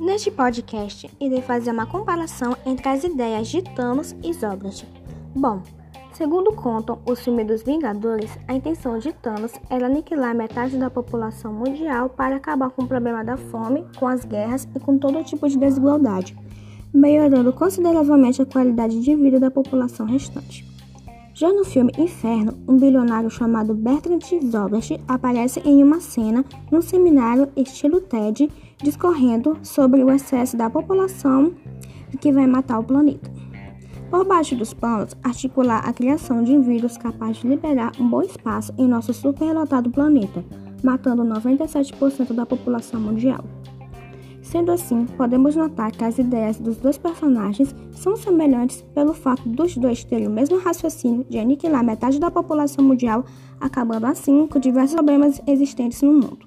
Neste podcast, irei fazer uma comparação entre as ideias de Thanos e Zobrat. Bom, segundo contam os filmes dos Vingadores, a intenção de Thanos era aniquilar metade da população mundial para acabar com o problema da fome, com as guerras e com todo tipo de desigualdade, melhorando consideravelmente a qualidade de vida da população restante. Já no filme Inferno, um bilionário chamado Bertrand Zobrat aparece em uma cena num seminário estilo TED, discorrendo sobre o excesso da população que vai matar o planeta. Por baixo dos panos, articular a criação de um vírus capaz de liberar um bom espaço em nosso superlotado planeta, matando 97% da população mundial. Sendo assim, podemos notar que as ideias dos dois personagens são semelhantes pelo fato dos dois terem o mesmo raciocínio de aniquilar metade da população mundial, acabando assim com diversos problemas existentes no mundo.